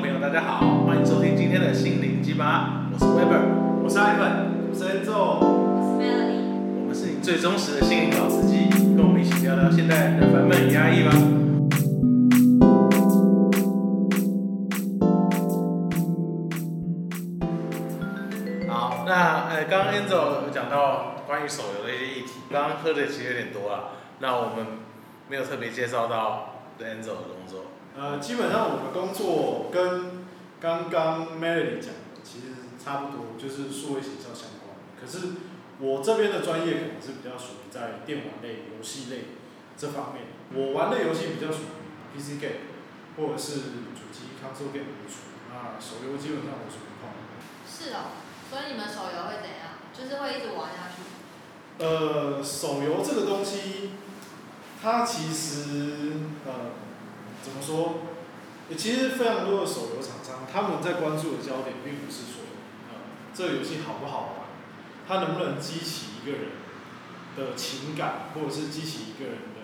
朋友，大家好，欢迎收听今天的心灵鸡巴，我是 Weber，我是 Ivan，我是 Enzo。我是 Melody。我们是你最忠实的心灵老司机，跟我们一起聊聊现代人的烦闷与压抑吧。好，那呃，刚刚 Enzo 有讲到关于手游的一些议题，刚刚喝的其实有点多了，那我们没有特别介绍到 Enzo 的工作。呃，基本上我的工作跟刚刚 Melody 讲的其实差不多，就是数位行销相关的。可是我这边的专业可能是比较属于在电玩类、游戏类这方面。我玩的游戏比较属于 PC game，或者是主机 console game 为主。那手游基本上我是不碰。是哦，所以你们手游会怎样？就是会一直玩下去。呃，手游这个东西，它其实呃，怎么说？其实非常多的手游厂商，他们在关注的焦点并不是说，呃，这个游戏好不好玩，它能不能激起一个人的情感，或者是激起一个人的，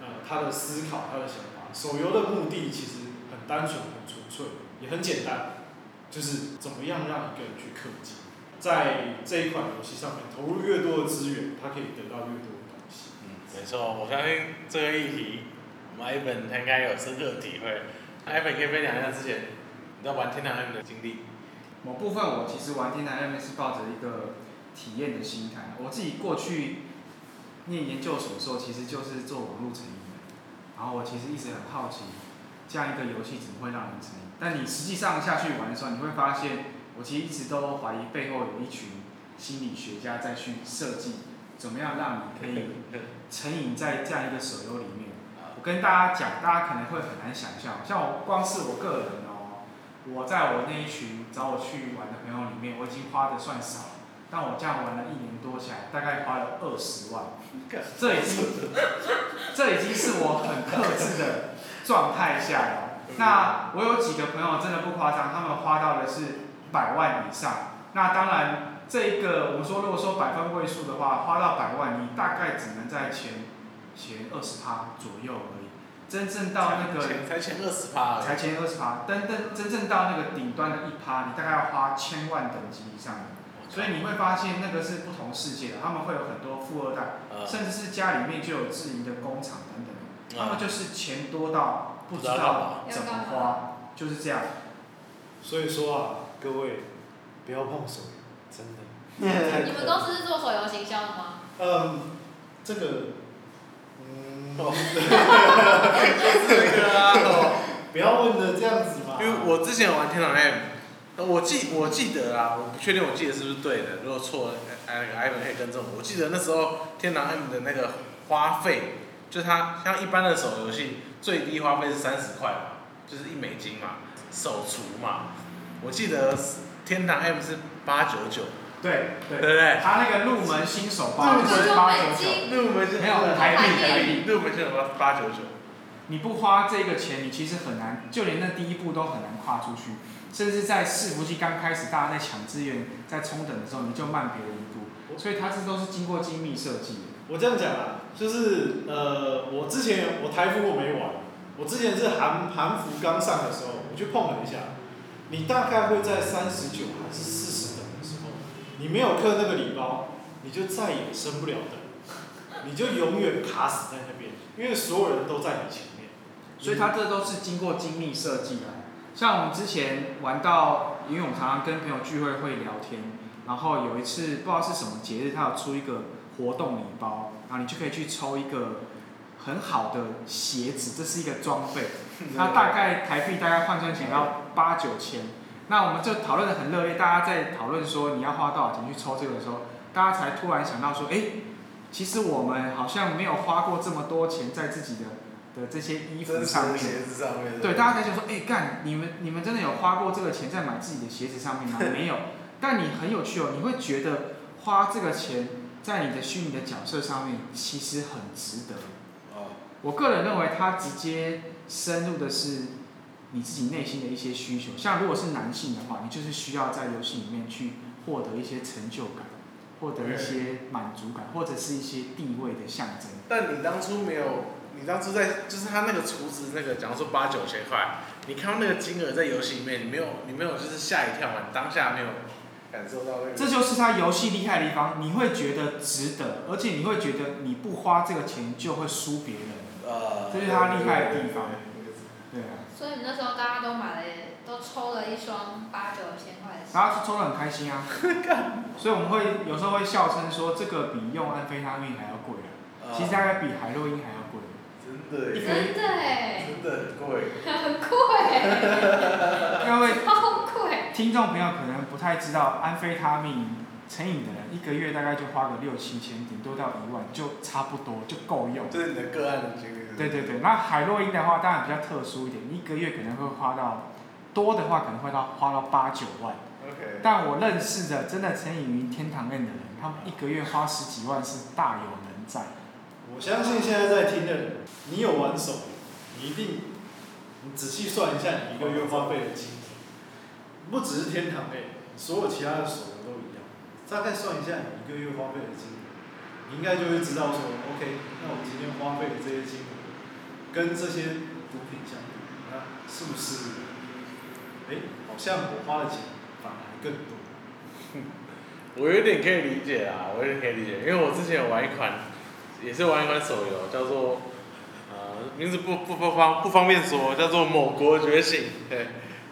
呃，他的思考、他的想法。手游的目的其实很单纯、很纯粹，也很简单，就是怎么样让一个人去氪金。在这一款游戏上面投入越多的资源，他可以得到越多的东西。嗯，没错，我相信这个议题，我们 Ivan 他应该有深刻体会。Ivan 可以分享一下之前你在玩天堂 M 的经历。某部分我其实玩天堂 M 是抱着一个体验的心态。我自己过去念研究所的时候，其实就是做网络成瘾的。然后我其实一直很好奇，这样一个游戏怎么会让人成瘾？但你实际上下去玩的时候，你会发现，我其实一直都怀疑背后有一群心理学家在去设计，怎么样让你可以成瘾在这样一个手游里面。我跟大家讲，大家可能会很难想象，像我光是我个人哦，我在我那一群找我去玩的朋友里面，我已经花的算少，但我这样玩了一年多起来，大概花了二十万，这已经，这已经是我很克制的状态下了。那我有几个朋友真的不夸张，他们花到的是百万以上。那当然，这一个我们说如果说百分位数的话，花到百万，你大概只能在前前二十趴左右而已。真正到那个才前二十趴，才前二十趴，真真真正到那个顶端的一趴，你大概要花千万等级以上的。所以你会发现那个是不同世界的，他们会有很多富二代，甚至是家里面就有自营的工厂等等，他们就是钱多到不知道怎么花，就是这样。所以说啊，各位不要碰手游，真的。你们公司是做手游行销的吗？嗯，这个，嗯，这个 啊，不要问的这样子嘛。因为我之前玩天堂 M，我记我记得啊，我不确定我记得是不是对的，如果错了，哎那个 Ivan 可以更正我。我记得那时候天堂 M 的那个花费，就是它像一般的手游戏最低花费是三十块嘛，就是一美金嘛，手厨嘛。我记得天堂 M 是八九九。对对对对？他那个入门新手八是八九九，入门没有台币台币，入门新手八八九九。你不花这个钱，你其实很难，就连那第一步都很难跨出去。甚至在伺服器刚开始，大家在抢资源、在冲等的时候，你就慢别人一步。所以它这都是经过精密设计的。我这样讲啊，就是呃，我之前我台服我没玩，我之前是韩韩服刚上的时候，我去碰了一下，你大概会在三十九还是四你没有刻那个礼包，你就再也升不了等，你就永远卡死在那边，因为所有人都在你前面。所以它这都是经过精密设计的。像我们之前玩到，因为我们常常跟朋友聚会会聊天，然后有一次不知道是什么节日，他有出一个活动礼包，然后你就可以去抽一个很好的鞋子，这是一个装备，它大概台币大概换算起来要八九千。那我们就讨论的很热烈，大家在讨论说你要花多少钱去抽这个的时候，大家才突然想到说，哎，其实我们好像没有花过这么多钱在自己的。的这些衣服上面，鞋子上面，对，大家才想说，哎，干，你们你们真的有花过这个钱在买自己的鞋子上面吗？没有，但你很有趣哦，你会觉得花这个钱在你的虚拟的角色上面，其实很值得。哦，我个人认为它直接深入的是你自己内心的一些需求。像如果是男性的话，你就是需要在游戏里面去获得一些成就感，获得一些满足感，或者是一些地位的象征。但你当初没有。你当初在就是他那个厨子那个，假如说八九千块，你看到那个金额在游戏里面，你没有你没有就是吓一跳嘛？你当下没有感受到那个？这就是他游戏厉害的地方，你会觉得值得，而且你会觉得你不花这个钱就会输别人。呃，这是他厉害的地方所以你那时候大家都买了，都抽了一双八九千块的鞋。然后抽的很开心啊。所以我们会有时候会笑称说，这个比用安非他命还要贵啊，其实大概比海洛因还要贵。真的，真的哎，真的很贵。很贵，因为超贵。听众朋友可能不太知道，安非他命成瘾的人一个月大概就花个六七千，顶多到一万就差不多就够用。这是你的个案的经历。对对对，那海洛因的话当然比较特殊一点，一个月可能会花到多的话可能会到花到八九万。OK。但我认识的真的成瘾于天堂院的人，他们一个月花十几万是大有人在。我相信现在在听的人，你有玩手游，你一定，你仔细算一下你一个月花费的金额，不只是天堂类，所有其他的手大概算一下你一个月花费的金额，你应该就会知道说，OK，那我今天花费的这些金额，跟这些毒品相比，那是不是，哎，好像我花的钱反而更多。我有点可以理解啊，我有点可以理解，因为我之前有玩一款，也是玩一款手游，叫做呃名字不不不方不方便说，叫做《某国觉醒》。对，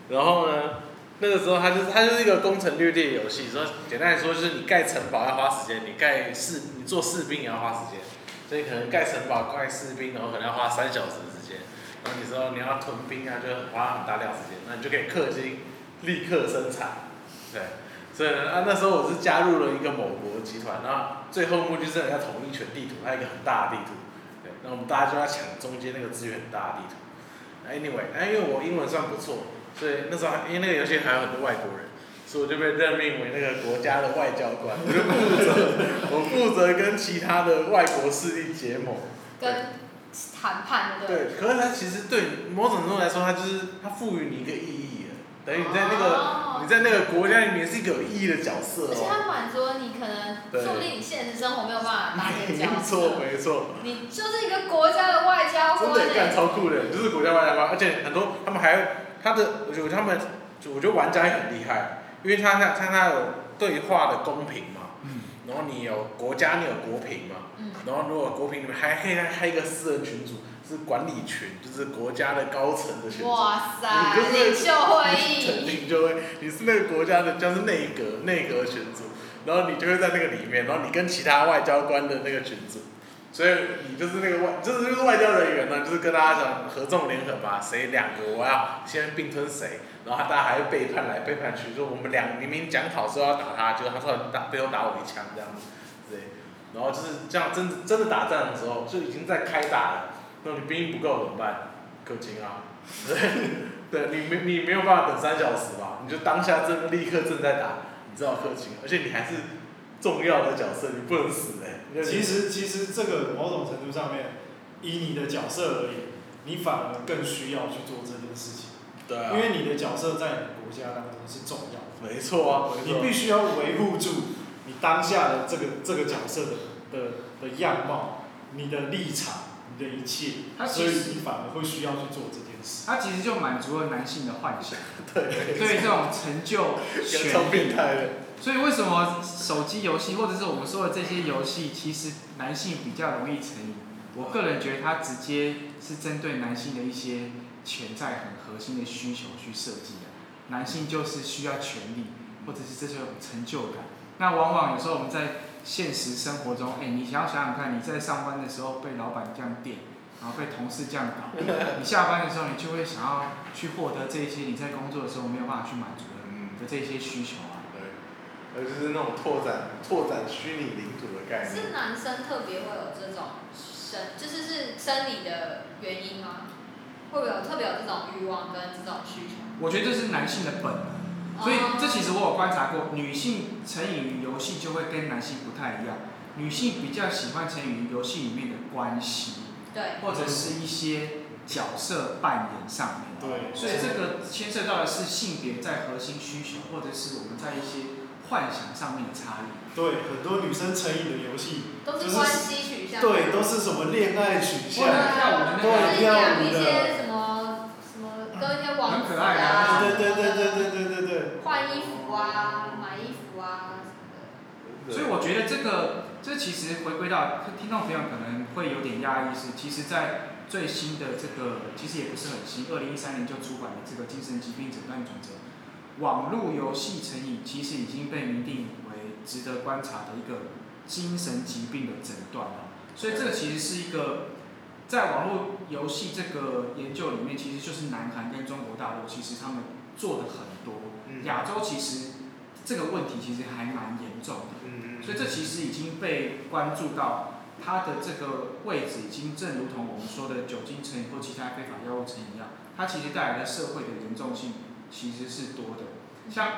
然后呢，那个时候它就是它就是一个攻城略地的游戏，说简单来说就是你盖城堡要花时间，你盖士你做士兵也要花时间，所以可能盖城堡盖士兵，然后可能要花三小时时间，然后你说你要屯兵啊，就花很大量时间，那你就可以氪金立刻生产，对。所以呢，啊，那时候我是加入了一个某国集团，然后最后目的是要统一全地图，还有一个很大的地图，对，那我们大家就要抢中间那个资源很大的地图。Anyway，哎，因为我英文算不错，所以那时候还因为那个游戏还有很多外国人，所以我就被任命为那个国家的外交官，我就负责，我负责跟其他的外国势力结盟。跟谈判对对？可是它其实对某种程度来说，它就是它赋予你一个意义了，等于你在那个、哦你在那个国家里面是一个有意义的角色而且哦。它满足了你可能，对说不定你现实生活没有办法当这个角没错，没错，你就是一个国家的外交真的官哎。干超酷的，就是国家外交官，而且很多他们还他的，我觉得他们，我觉得玩家也很厉害，因为他他他他有对话的公平嘛，嗯，然后你有国家，你有国评嘛，嗯，然后如果国评里面还可以再开一个私人群组，是管理群，就是国家的高层的群组。哇塞，你就是领袖会肯议，定就会，你是那个国家的，就是内阁内阁群组，然后你就会在那个里面，然后你跟其他外交官的那个群组，所以你就是那个外，就是就是外交人员呢，就是跟大家讲合纵连横嘛，谁两个我要先并吞谁，然后大家还会背叛来背叛去，就我们俩明明讲好说要打他，结果他突然打背后打我一枪这样子，对，然后就是这样真真的打仗的时候，就已经在开打了，那你兵不够怎么办？氪金啊，对。对你没你没有办法等三小时吧？你就当下正立刻正在打，你知道氪金，而且你还是重要的角色，你不能死哎、因为你其实其实这个某种程度上面，以你的角色而言，你反而更需要去做这件事情，对啊，因为你的角色在你的国家当中是重要的，没错啊，没错你必须要维护住你当下的这个这个角色的的的样貌，你的立场，你的一切它，所以你反而会需要去做这件事。它其实就满足了男性的幻想，对，对这种成就、跟超权利。所以为什么手机游戏或者是我们说的这些游戏，其实男性比较容易成瘾？我个人觉得它直接是针对男性的一些潜在很核心的需求去设计的。男性就是需要权利，或者是这种成就感。那往往有时候我们在现实生活中，哎，你想要想想看，你在上班的时候被老板这样电，然后被同事这样搞，你下班的时候你就会想要去获得这些你在工作的时候没有办法去满足的，的这些需求而就是那种拓展拓展虚拟领土的概念。是男生特别会有这种生，就是是生理的原因吗？会不会有特别有这种欲望跟这种需求？我觉得这是男性的本能，所以这其实我有观察过，女性成瘾于游戏就会跟男性不太一样，女性比较喜欢成瘾于游戏里面的关系，对，或者是一些角色扮演上面。对，所以这个牵涉到的是性别在核心需求，或者是我们在一些幻想上面的差异。对，很多女生成瘾的游戏，都是是关系取向。对，都是什么恋爱取向，跳舞的那对个，就是养一些什么什么跟一些网子很可爱的啊，啊对对对对对对对对，换衣服啊，买衣服啊什么的。所以我觉得这个，这其实回归到听众朋友可能会有点压抑，是其实在最新的这个，其实也不是很新，二零一三年就出版的这个精神疾病诊断准则，网络游戏成瘾其实已经被明定为值得观察的一个精神疾病的诊断了。所以这个其实是一个在网络游戏这个研究里面，其实就是南韩跟中国大陆其实他们做的很多，嗯亚洲其实这个问题其实还蛮严重的。嗯所以这其实已经被关注到，它的这个位置已经正如同我们说的酒精成瘾或其他非法药物成瘾一样，它其实带来的社会的严重性其实是多的。像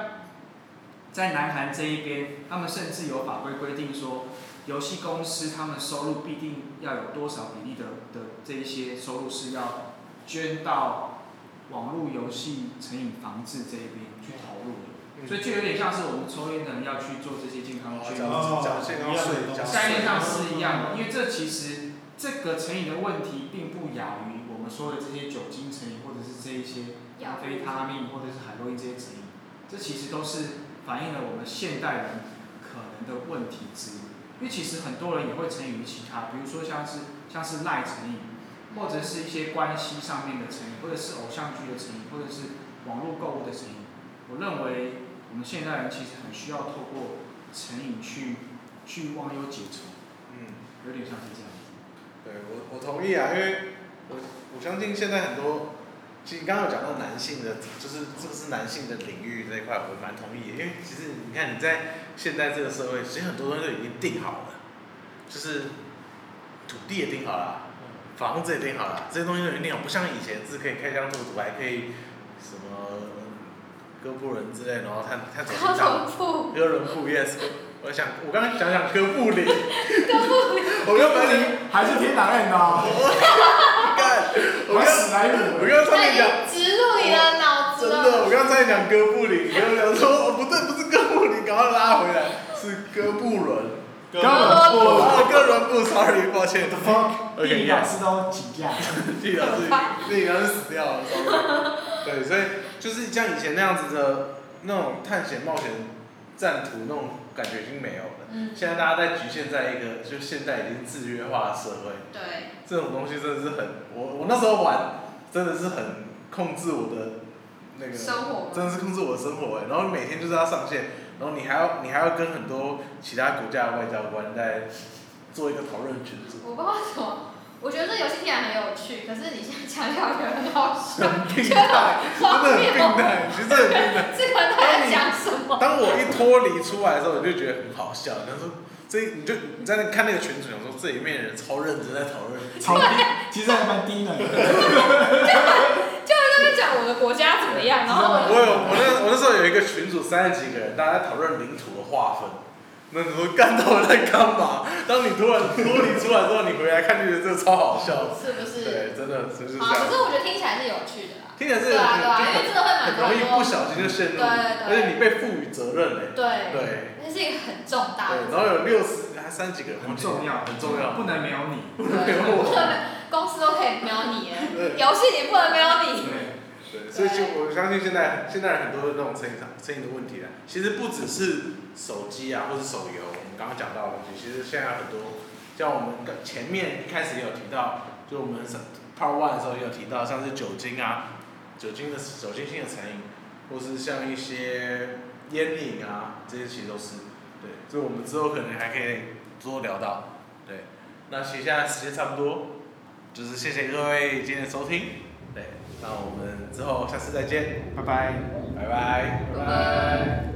在南韩这一边，他们甚至有法规规定说，游戏公司他们收入必定要有多少比例的的这一些收入是要捐到网络游戏成瘾防治这一边去投入的。所以就有点像是我们抽烟的人要去做这些健康捐哦缴健康税，缴概念上是一样的，因为这其实这个成瘾的问题并不亚于我们说的这些酒精成瘾，或者是这一些安非他命或者是海洛因这些成瘾，这其实都是反映了我们现代人可能的问题之一。因为其实很多人也会成瘾于其他，比如说像是像是赖成瘾，或者是一些关系上面的成瘾，或者是偶像剧的成瘾，或者是网络购物的成瘾。我认为我们现代人其实很需要透过成瘾去去忘忧解愁，嗯，有点像是这样子。对我我同意啊，因为我我相信现在很多，其实你刚刚有讲到男性的，就是这个是男性的领域这一块，我蛮同意的，因为其实你看你在现在这个社会，其实很多东西都已经定好了，就是土地也定好了，房子也定好了，这些东西都已经定好，不像以前是可以开疆拓土，还可以什么哥布林之类，然后探探索高心脏。同铺，哥伦布，yes，我想我刚刚想想哥布林，我哥布林 还是天堂人哦，干，我刚史莱姆我刚刚差点讲，植入你的脑子真的，我刚刚差点讲哥布林，然后想说哦不对，不是哥布林，赶快拉回来，是哥布伦，哥哥伦布哦哥伦布，sorry，抱歉 the fuck？，OK，地理老师都请假。地理老师，地理老师死掉了，sorry，对，所以就是像以前那样子的那种探险冒险战图那种感觉已经没有了。嗯，现在大家在局限在一个就现在已经制约化的社会，对，这种东西真的是很，我我那时候玩真的是很控制我的那个，生活真的是控制我的生活哎，然后每天就是要上线，然后你还要你还要跟很多其他国家的外交官在做一个讨论群组，我不知道为什么，我觉得这游戏听起来很有趣，可是你现在讲起来我觉得很好笑。很病态，真的很病态，其实很病态。这个人在讲什么？当我一脱离出来的时候，我就觉得很好笑，然后说这你就你在那看那个群主，想说这里面的人超认真在讨论。超低，其实还蛮低能的。就在讲我的国家怎么样，然后我有我那我那时候有一个群主三十几个人，大家在讨论领土的划分。那你说干到底在干嘛？当你突然脱离出来之后，你回来看就觉得这个超好笑。是不是？对，真的就是这啊，可。是我觉得听起来是有趣的啦。听起来是对啊对啊，因为就真的会蛮多很容易不小心就陷入，对对对而且你被赋予责任嘞。对，对那是一个很重大的对，，然后有六十还三十几个人，很重要，很重要。不能没有你。对，公司都可以没有你了，对游戏里不能没有你。所以就我相信现在现在很多的那种成瘾上成瘾的问题啊，其实不只是手机啊，或是手游，我们刚刚讲到的东西，其实现在很多，像我们前面一开始也有提到，就我们 Part One 的时候也有提到，像是酒精啊，酒精的酒精性的成瘾，或是像一些烟瘾啊，这些其实都是，对，所以我们之后可能还可以多聊到，对，那其实现在时间差不多，就是谢谢各位今天的收听，对，那我们之后下次再见，拜拜。拜拜。拜拜。